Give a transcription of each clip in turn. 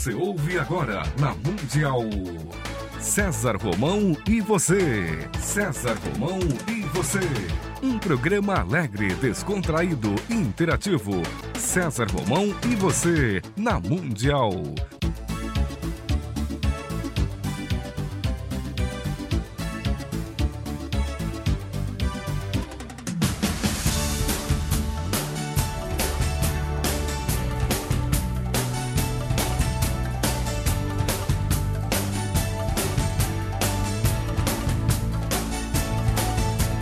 Você ouve agora na Mundial. César Romão e você. César Romão e você. Um programa alegre, descontraído, interativo. César Romão e você na Mundial.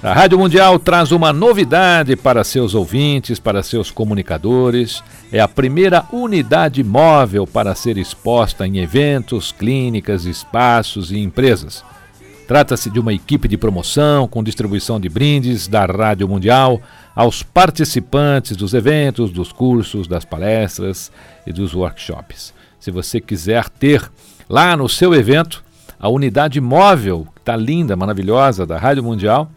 A Rádio Mundial traz uma novidade para seus ouvintes, para seus comunicadores. É a primeira unidade móvel para ser exposta em eventos, clínicas, espaços e empresas. Trata-se de uma equipe de promoção com distribuição de brindes da Rádio Mundial aos participantes dos eventos, dos cursos, das palestras e dos workshops. Se você quiser ter lá no seu evento a unidade móvel, que está linda, maravilhosa, da Rádio Mundial,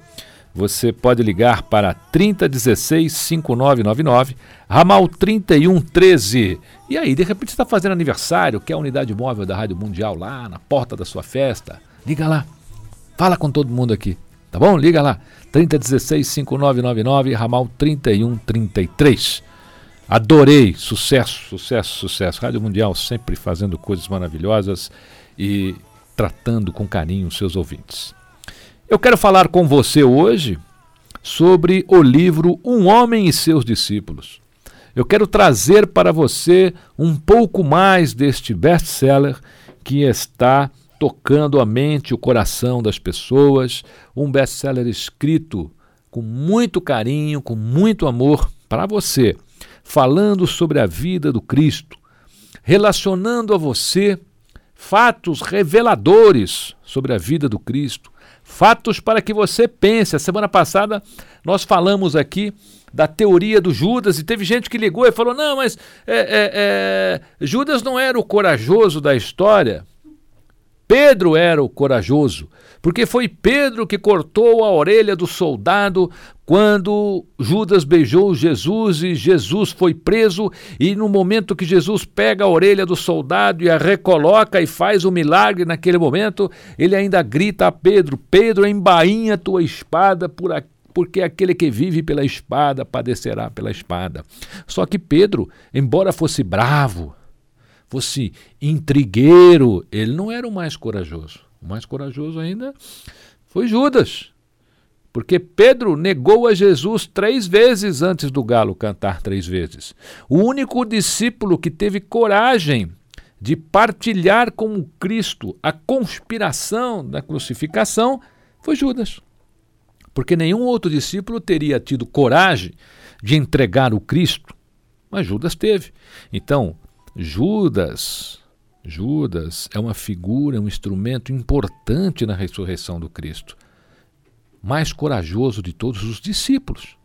você pode ligar para 3016 5999, ramal 3113. E aí, de repente, você está fazendo aniversário, quer a unidade móvel da Rádio Mundial lá na porta da sua festa? Liga lá. Fala com todo mundo aqui, tá bom? Liga lá. 3016 5999, ramal 3133. Adorei, sucesso, sucesso, sucesso. Rádio Mundial sempre fazendo coisas maravilhosas e tratando com carinho os seus ouvintes. Eu quero falar com você hoje sobre o livro Um Homem e Seus Discípulos. Eu quero trazer para você um pouco mais deste best-seller que está tocando a mente e o coração das pessoas, um best-seller escrito com muito carinho, com muito amor para você, falando sobre a vida do Cristo, relacionando a você fatos reveladores sobre a vida do Cristo, fatos para que você pense. A semana passada nós falamos aqui da teoria do Judas e teve gente que ligou e falou: não, mas é, é, é, Judas não era o corajoso da história. Pedro era o corajoso, porque foi Pedro que cortou a orelha do soldado quando Judas beijou Jesus e Jesus foi preso. E no momento que Jesus pega a orelha do soldado e a recoloca e faz o milagre naquele momento, ele ainda grita a Pedro: Pedro, embainha tua espada por aqui porque aquele que vive pela espada padecerá pela espada. Só que Pedro, embora fosse bravo, fosse intrigueiro, ele não era o mais corajoso. O mais corajoso ainda foi Judas. Porque Pedro negou a Jesus três vezes antes do galo cantar três vezes. O único discípulo que teve coragem de partilhar com Cristo a conspiração da crucificação foi Judas. Porque nenhum outro discípulo teria tido coragem de entregar o Cristo, mas Judas teve. Então, Judas, Judas é uma figura, um instrumento importante na ressurreição do Cristo. Mais corajoso de todos os discípulos.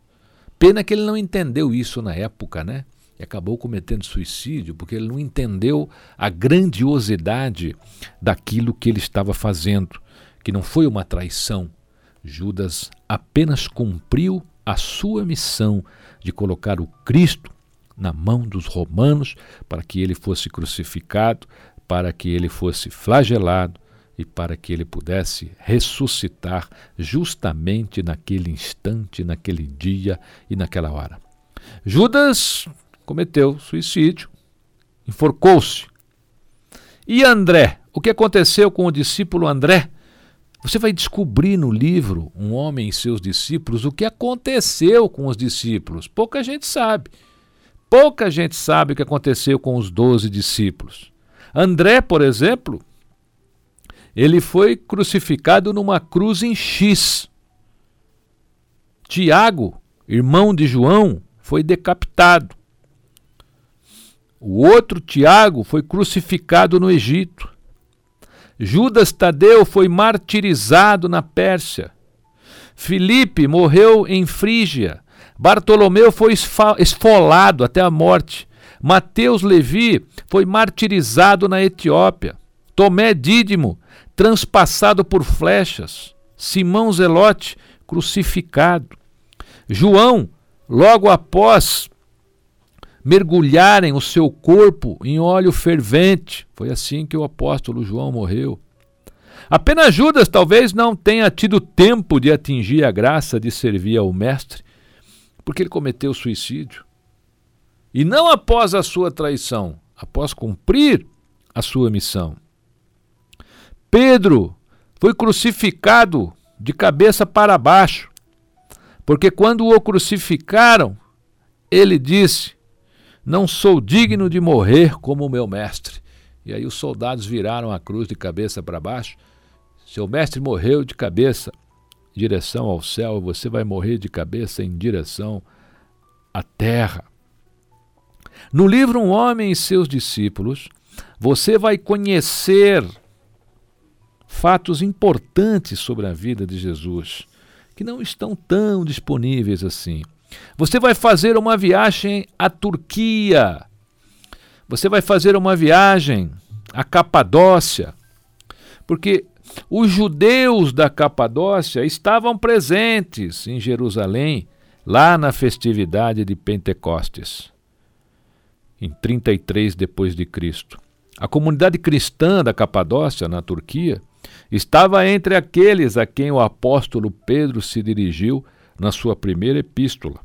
Pena que ele não entendeu isso na época, né? E acabou cometendo suicídio porque ele não entendeu a grandiosidade daquilo que ele estava fazendo, que não foi uma traição. Judas apenas cumpriu a sua missão de colocar o Cristo na mão dos romanos para que ele fosse crucificado, para que ele fosse flagelado e para que ele pudesse ressuscitar justamente naquele instante, naquele dia e naquela hora. Judas cometeu suicídio enforcou-se. E André? O que aconteceu com o discípulo André? Você vai descobrir no livro Um Homem e Seus Discípulos o que aconteceu com os discípulos. Pouca gente sabe. Pouca gente sabe o que aconteceu com os doze discípulos. André, por exemplo, ele foi crucificado numa cruz em X. Tiago, irmão de João, foi decapitado. O outro Tiago foi crucificado no Egito. Judas Tadeu foi martirizado na Pérsia. Filipe morreu em Frígia. Bartolomeu foi esfolado até a morte. Mateus Levi foi martirizado na Etiópia. Tomé Dídimo, transpassado por flechas. Simão Zelote, crucificado. João, logo após mergulharem o seu corpo em óleo fervente. Foi assim que o apóstolo João morreu. Apenas Judas talvez não tenha tido tempo de atingir a graça de servir ao Mestre, porque ele cometeu suicídio. E não após a sua traição, após cumprir a sua missão. Pedro foi crucificado de cabeça para baixo, porque quando o crucificaram, ele disse: não sou digno de morrer como o meu mestre. E aí os soldados viraram a cruz de cabeça para baixo. Seu mestre morreu de cabeça direção ao céu, você vai morrer de cabeça em direção à terra. No livro Um Homem e seus Discípulos, você vai conhecer fatos importantes sobre a vida de Jesus, que não estão tão disponíveis assim. Você vai fazer uma viagem à Turquia. Você vai fazer uma viagem à Capadócia. Porque os judeus da Capadócia estavam presentes em Jerusalém, lá na festividade de Pentecostes, em 33 depois de Cristo. A comunidade cristã da Capadócia, na Turquia, estava entre aqueles a quem o apóstolo Pedro se dirigiu na sua primeira epístola.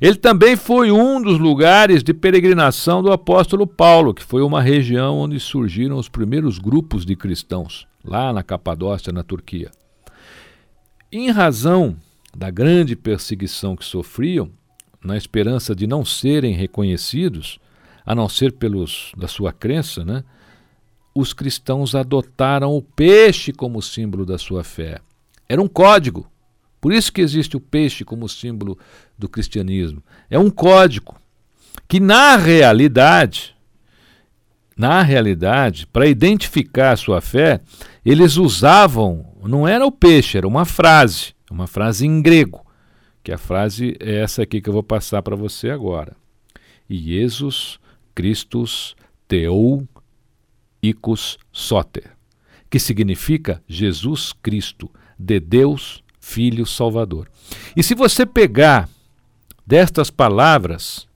Ele também foi um dos lugares de peregrinação do apóstolo Paulo, que foi uma região onde surgiram os primeiros grupos de cristãos, lá na Capadócia, na Turquia. Em razão da grande perseguição que sofriam, na esperança de não serem reconhecidos, a não ser pelos da sua crença, né, os cristãos adotaram o peixe como símbolo da sua fé. Era um código por isso que existe o peixe como símbolo do cristianismo. É um código que na realidade, na realidade, para identificar a sua fé, eles usavam, não era o peixe, era uma frase, uma frase em grego, que a frase é essa aqui que eu vou passar para você agora. Jesus Christus Theou Icus Soter, que significa Jesus Cristo, de Deus Filho Salvador. E se você pegar destas palavras,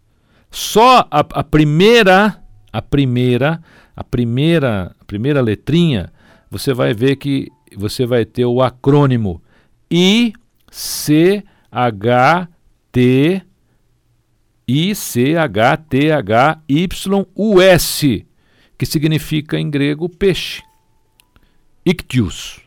só a, a primeira, a primeira, a primeira, a primeira letrinha, você vai ver que você vai ter o acrônimo I C H T I C H T H Y U S, que significa em grego peixe. Ictius.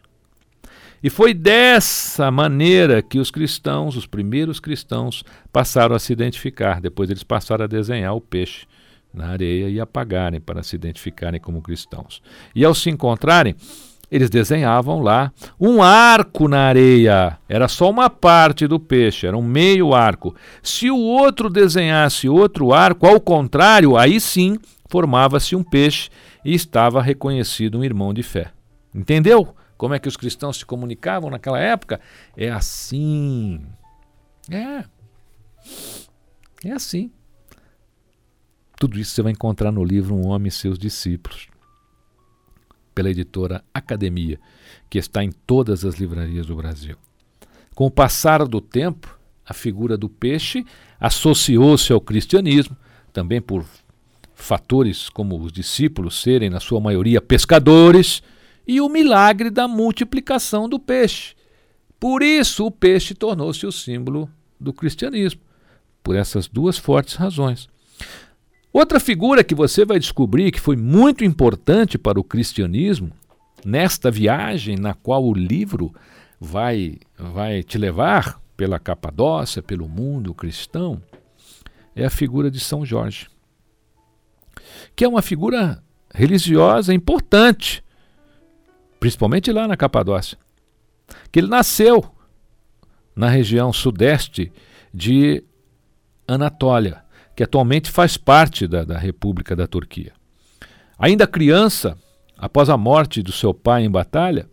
E foi dessa maneira que os cristãos, os primeiros cristãos, passaram a se identificar. Depois eles passaram a desenhar o peixe na areia e apagarem para se identificarem como cristãos. E ao se encontrarem, eles desenhavam lá um arco na areia. Era só uma parte do peixe, era um meio arco. Se o outro desenhasse outro arco, ao contrário, aí sim formava-se um peixe e estava reconhecido um irmão de fé. Entendeu? Como é que os cristãos se comunicavam naquela época? É assim. É. É assim. Tudo isso você vai encontrar no livro Um Homem e Seus Discípulos, pela editora Academia, que está em todas as livrarias do Brasil. Com o passar do tempo, a figura do peixe associou-se ao cristianismo, também por fatores como os discípulos serem, na sua maioria, pescadores e o milagre da multiplicação do peixe. Por isso, o peixe tornou-se o símbolo do cristianismo, por essas duas fortes razões. Outra figura que você vai descobrir que foi muito importante para o cristianismo, nesta viagem na qual o livro vai, vai te levar pela Capadócia, pelo mundo cristão, é a figura de São Jorge, que é uma figura religiosa importante, principalmente lá na Capadócia, que ele nasceu na região sudeste de Anatólia, que atualmente faz parte da, da República da Turquia. Ainda criança, após a morte do seu pai em batalha,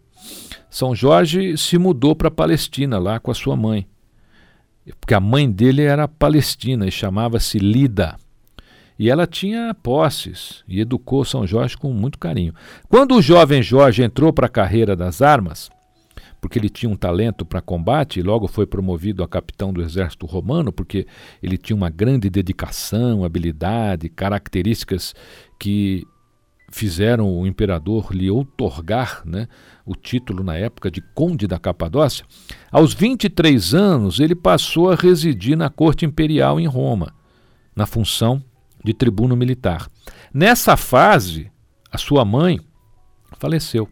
São Jorge se mudou para a Palestina, lá com a sua mãe. Porque a mãe dele era palestina e chamava-se Lida. E ela tinha posses e educou São Jorge com muito carinho. Quando o jovem Jorge entrou para a carreira das armas, porque ele tinha um talento para combate e logo foi promovido a capitão do exército romano, porque ele tinha uma grande dedicação, habilidade, características que fizeram o imperador lhe outorgar né, o título na época de Conde da Capadócia. Aos 23 anos, ele passou a residir na corte imperial em Roma, na função de tribuno militar. Nessa fase, a sua mãe faleceu.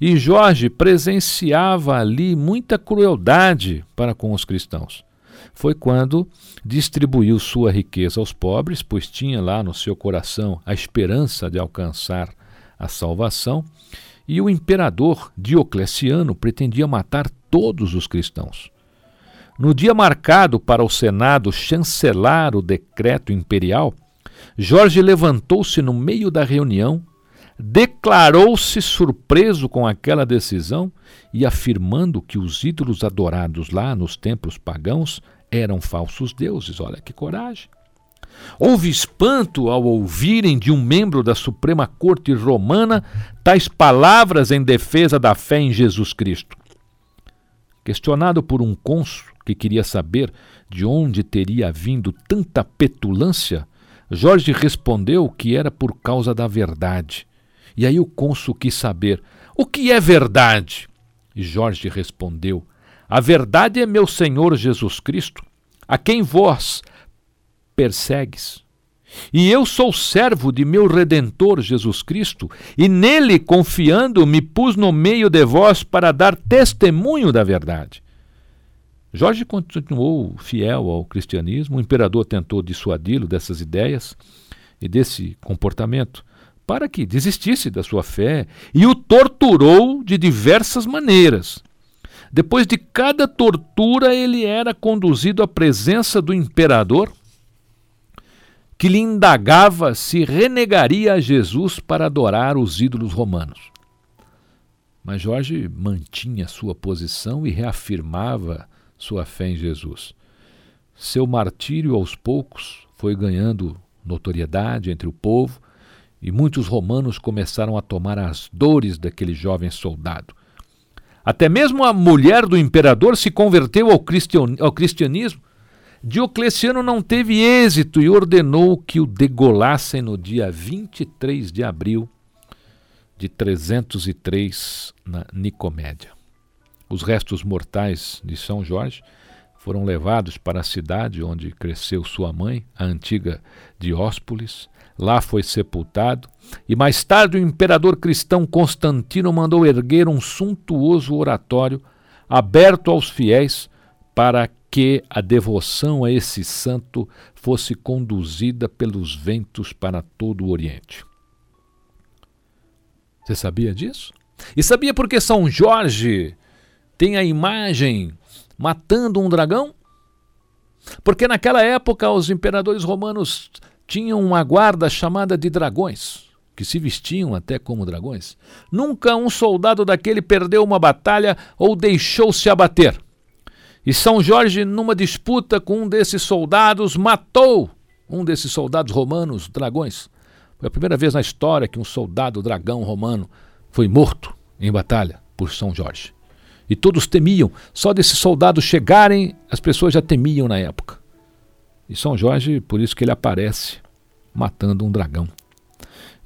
E Jorge presenciava ali muita crueldade para com os cristãos. Foi quando distribuiu sua riqueza aos pobres, pois tinha lá no seu coração a esperança de alcançar a salvação, e o imperador Diocleciano pretendia matar todos os cristãos. No dia marcado para o Senado chancelar o decreto imperial, Jorge levantou-se no meio da reunião declarou-se surpreso com aquela decisão e afirmando que os ídolos adorados lá nos templos pagãos eram falsos deuses. Olha que coragem! Houve espanto ao ouvirem de um membro da Suprema Corte Romana tais palavras em defesa da fé em Jesus Cristo. Questionado por um cônsul que queria saber de onde teria vindo tanta petulância, Jorge respondeu que era por causa da verdade e aí o cônsul quis saber: o que é verdade? E Jorge respondeu: A verdade é meu Senhor Jesus Cristo, a quem vós persegues. E eu sou servo de meu Redentor Jesus Cristo, e nele, confiando, me pus no meio de vós para dar testemunho da verdade. Jorge continuou fiel ao cristianismo, o imperador tentou dissuadi-lo dessas ideias e desse comportamento, para que desistisse da sua fé e o torturou de diversas maneiras. Depois de cada tortura, ele era conduzido à presença do imperador, que lhe indagava se renegaria a Jesus para adorar os ídolos romanos. Mas Jorge mantinha sua posição e reafirmava sua fé em Jesus. Seu martírio aos poucos foi ganhando notoriedade entre o povo e muitos romanos começaram a tomar as dores daquele jovem soldado. Até mesmo a mulher do imperador se converteu ao, cristianismo. Diocleciano não teve êxito e ordenou que o degolassem no dia 23 de abril de 303 na Nicomédia. Os restos mortais de São Jorge foram levados para a cidade onde cresceu sua mãe, a antiga Dióspolis, Lá foi sepultado, e mais tarde o imperador cristão Constantino mandou erguer um suntuoso oratório aberto aos fiéis para que a devoção a esse santo fosse conduzida pelos ventos para todo o Oriente. Você sabia disso? E sabia por que São Jorge tem a imagem matando um dragão? Porque naquela época os imperadores romanos tinham uma guarda chamada de dragões, que se vestiam até como dragões. Nunca um soldado daquele perdeu uma batalha ou deixou-se abater. E São Jorge, numa disputa com um desses soldados, matou um desses soldados romanos, dragões. Foi a primeira vez na história que um soldado dragão romano foi morto em batalha por São Jorge. E todos temiam, só desses soldados chegarem, as pessoas já temiam na época. E São Jorge, por isso que ele aparece matando um dragão.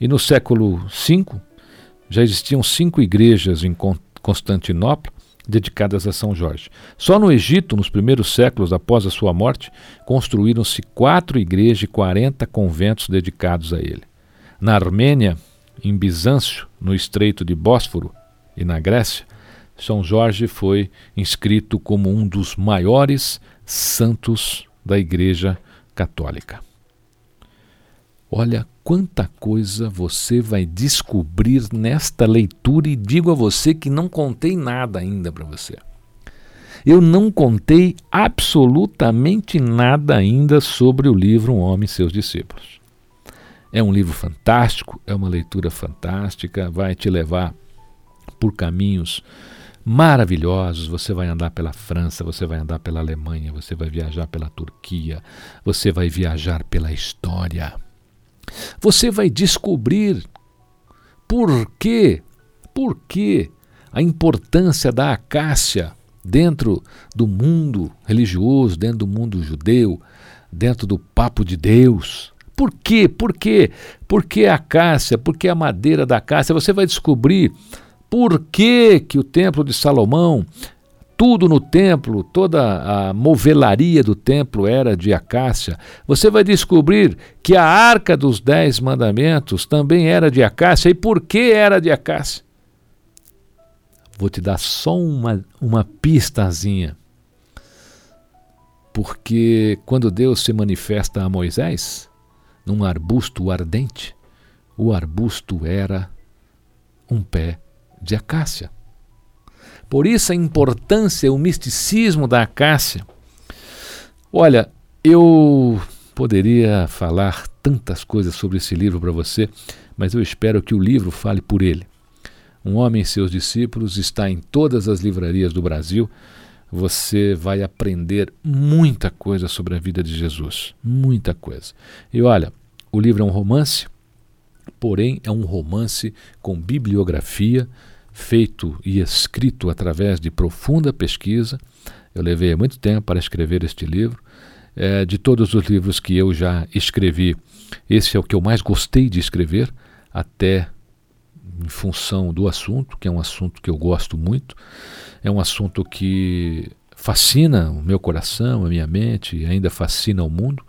E no século V já existiam cinco igrejas em Constantinopla, dedicadas a São Jorge. Só no Egito, nos primeiros séculos após a sua morte, construíram-se quatro igrejas e 40 conventos dedicados a ele. Na Armênia, em Bizâncio, no Estreito de Bósforo e na Grécia, São Jorge foi inscrito como um dos maiores santos da Igreja Católica. Olha quanta coisa você vai descobrir nesta leitura e digo a você que não contei nada ainda para você. Eu não contei absolutamente nada ainda sobre o livro Um Homem e Seus Discípulos. É um livro fantástico, é uma leitura fantástica, vai te levar por caminhos maravilhosos. Você vai andar pela França, você vai andar pela Alemanha, você vai viajar pela Turquia, você vai viajar pela história você vai descobrir por quê, por quê a importância da acácia dentro do mundo religioso, dentro do mundo judeu, dentro do papo de Deus. Por quê? Por quê? Por que a acácia? Por que a madeira da acácia? Você vai descobrir por que, que o templo de Salomão tudo no templo, toda a movelaria do templo era de acácia, você vai descobrir que a arca dos dez mandamentos também era de acácia. E por que era de acácia? Vou te dar só uma, uma pistazinha. Porque quando Deus se manifesta a Moisés, num arbusto ardente, o arbusto era um pé de acácia. Por isso a importância, o misticismo da acácia. Olha, eu poderia falar tantas coisas sobre esse livro para você, mas eu espero que o livro fale por ele. Um Homem e Seus Discípulos está em todas as livrarias do Brasil. Você vai aprender muita coisa sobre a vida de Jesus. Muita coisa. E olha, o livro é um romance, porém é um romance com bibliografia feito e escrito através de profunda pesquisa. Eu levei muito tempo para escrever este livro. É, de todos os livros que eu já escrevi, esse é o que eu mais gostei de escrever, até em função do assunto, que é um assunto que eu gosto muito. É um assunto que fascina o meu coração, a minha mente e ainda fascina o mundo.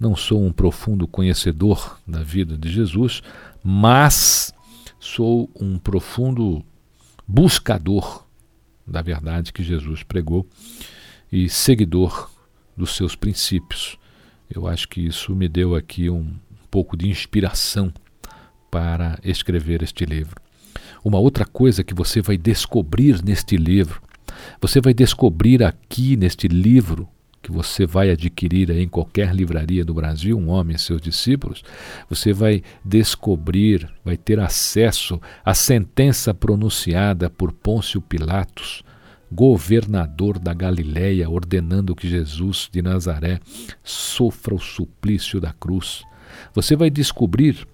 Não sou um profundo conhecedor da vida de Jesus, mas sou um profundo buscador da verdade que Jesus pregou e seguidor dos seus princípios. Eu acho que isso me deu aqui um pouco de inspiração para escrever este livro. Uma outra coisa que você vai descobrir neste livro, você vai descobrir aqui neste livro que você vai adquirir em qualquer livraria do Brasil, um homem e seus discípulos, você vai descobrir, vai ter acesso à sentença pronunciada por Pôncio Pilatos, governador da Galiléia, ordenando que Jesus de Nazaré sofra o suplício da cruz. Você vai descobrir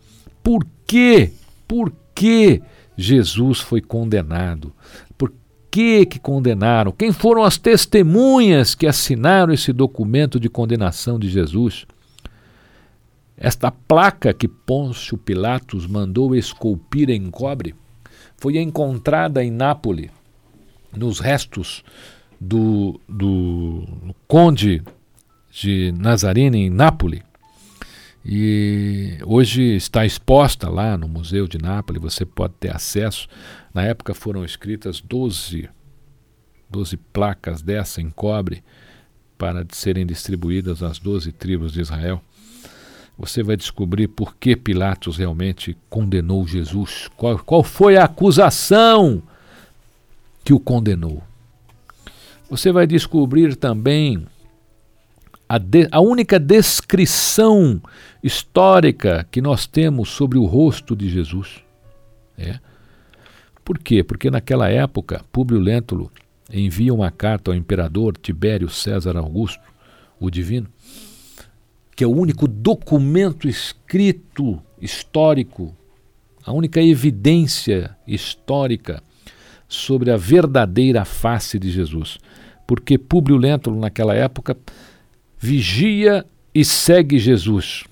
por que, por que Jesus foi condenado que que condenaram? Quem foram as testemunhas que assinaram esse documento de condenação de Jesus? Esta placa que Pôncio Pilatos mandou esculpir em cobre foi encontrada em Nápoles, nos restos do, do conde de Nazarene em Nápoles. E hoje está exposta lá no Museu de Nápoles, você pode ter acesso. Na época foram escritas 12, 12 placas dessa em cobre para serem distribuídas às 12 tribos de Israel. Você vai descobrir por que Pilatos realmente condenou Jesus. Qual, qual foi a acusação que o condenou. Você vai descobrir também a, de, a única descrição histórica que nós temos sobre o rosto de Jesus. É. Por quê? Porque naquela época, Públio Lentulus envia uma carta ao imperador Tibério César Augusto, o divino, que é o único documento escrito histórico, a única evidência histórica sobre a verdadeira face de Jesus. Porque Públio Lentulus naquela época vigia e segue Jesus.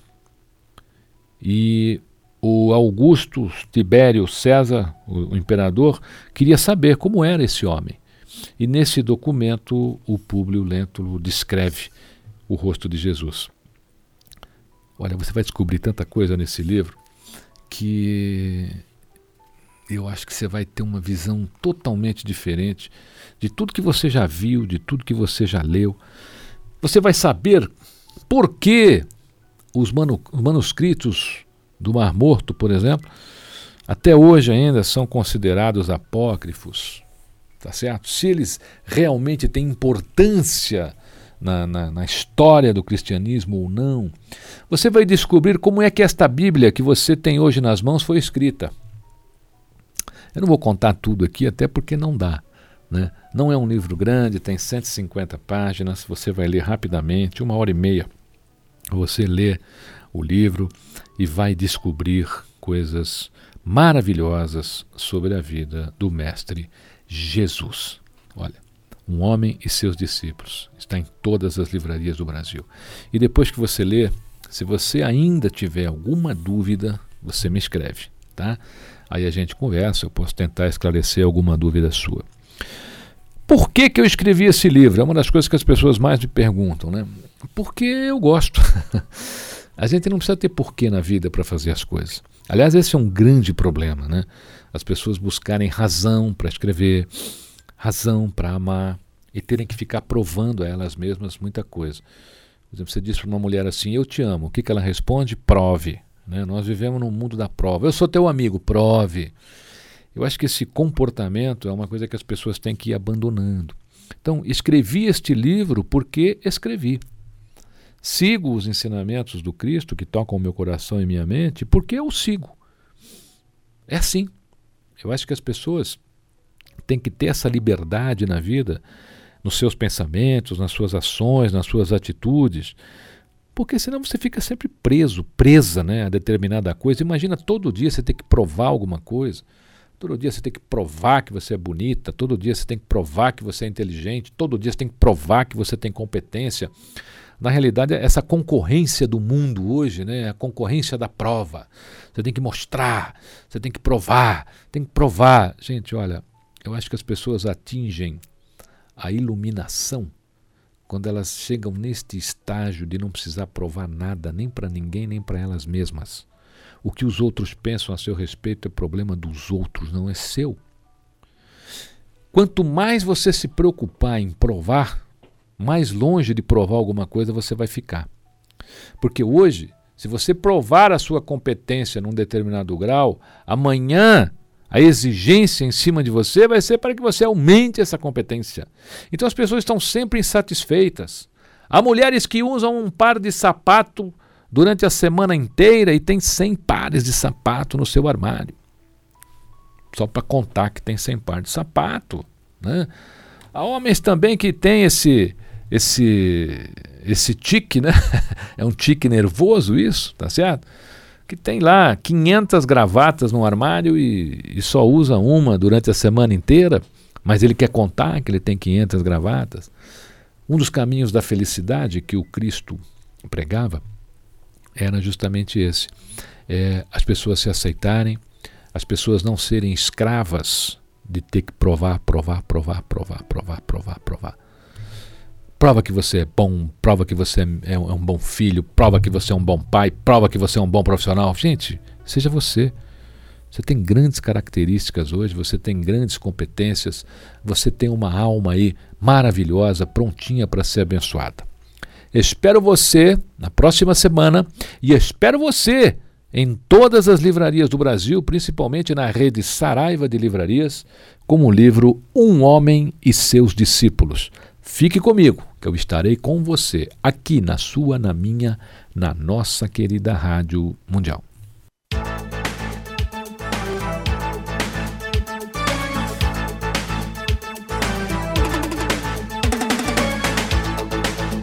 E o Augusto Tibério César, o, imperador, queria saber como era esse homem. E nesse documento, o Públio Lentulus descreve o rosto de Jesus. Olha, você vai descobrir tanta coisa nesse livro que eu acho que você vai ter uma visão totalmente diferente de tudo que você já viu, de tudo que você já leu. Você vai saber por que os manuscritos do Mar Morto, por exemplo, até hoje ainda são considerados apócrifos, tá certo? Se eles realmente têm importância na, na, na, história do cristianismo ou não, você vai descobrir como é que esta Bíblia que você tem hoje nas mãos foi escrita. Eu não vou contar tudo aqui, até porque não dá. Né? Não é um livro grande, tem 150 páginas, você vai ler rapidamente, uma hora e meia. Você lê o livro e vai descobrir coisas maravilhosas sobre a vida do Mestre Jesus. Olha, um homem e seus discípulos. Está em todas as livrarias do Brasil. E depois que você lê, se você ainda tiver alguma dúvida, você me escreve, tá? Aí a gente conversa, eu posso tentar esclarecer alguma dúvida sua. Por que, que eu escrevi esse livro? É uma das coisas que as pessoas mais me perguntam, né? Porque eu gosto. a gente não precisa ter porquê na vida para fazer as coisas. Aliás, esse é um grande problema, né? As pessoas buscarem razão para escrever, razão para amar e terem que ficar provando a elas mesmas muita coisa. Por exemplo, você diz para uma mulher assim: Eu te amo. O que, que ela responde? Prove. Né? Nós vivemos num mundo da prova. Eu sou teu amigo, prove. Eu acho que esse comportamento é uma coisa que as pessoas têm que ir abandonando. Então, escrevi este livro porque escrevi. Sigo os ensinamentos do Cristo que tocam o meu coração e minha mente porque eu sigo. É assim. Eu acho que as pessoas têm que ter essa liberdade na vida, nos seus pensamentos, nas suas ações, nas suas atitudes, porque senão você fica sempre preso, presa né, a determinada coisa. Imagina todo dia você ter que provar alguma coisa. Todo dia você tem que provar que você é bonita, todo dia você tem que provar que você é inteligente, todo dia você tem que provar que você tem competência. Na realidade, essa concorrência do mundo hoje, né, a concorrência da prova. Você tem que mostrar, você tem que provar, tem que provar. Gente, olha, eu acho que as pessoas atingem a iluminação quando elas chegam neste estágio de não precisar provar nada nem para ninguém nem para elas mesmas. O que os outros pensam a seu respeito é problema dos outros, não é seu. Quanto mais você se preocupar em provar, mais longe de provar alguma coisa você vai ficar. Porque hoje, se você provar a sua competência num determinado grau, amanhã a exigência em cima de você vai ser para que você aumente essa competência. Então as pessoas estão sempre insatisfeitas. Há mulheres que usam um par de sapato durante a semana inteira e tem 100 pares de sapato no seu armário. Só para contar que tem 100 pares de sapato. Né? Há homens também que têm esse, esse, esse tique, né? é um tique nervoso isso, tá certo? que tem lá 500 gravatas no armário e, e, só usa uma durante a semana inteira, mas ele quer contar que ele tem 500 gravatas. Um dos caminhos da felicidade que o Cristo pregava era justamente esse: é, as pessoas se aceitarem, as pessoas não serem escravas de ter que provar, provar, provar, provar, provar, provar, provar. Prova que você é bom, prova que você é, é um bom filho, prova que você é um bom pai, prova que você é um bom profissional. Gente, seja você. Você tem grandes características hoje, você tem grandes competências, você tem uma alma aí maravilhosa, prontinha para ser abençoada. Espero você na próxima semana e espero você em todas as livrarias do Brasil, principalmente na rede Saraiva de Livrarias, com o livro Um Homem e Seus Discípulos. Fique comigo, que eu estarei com você aqui na sua, na minha, na nossa querida Rádio Mundial.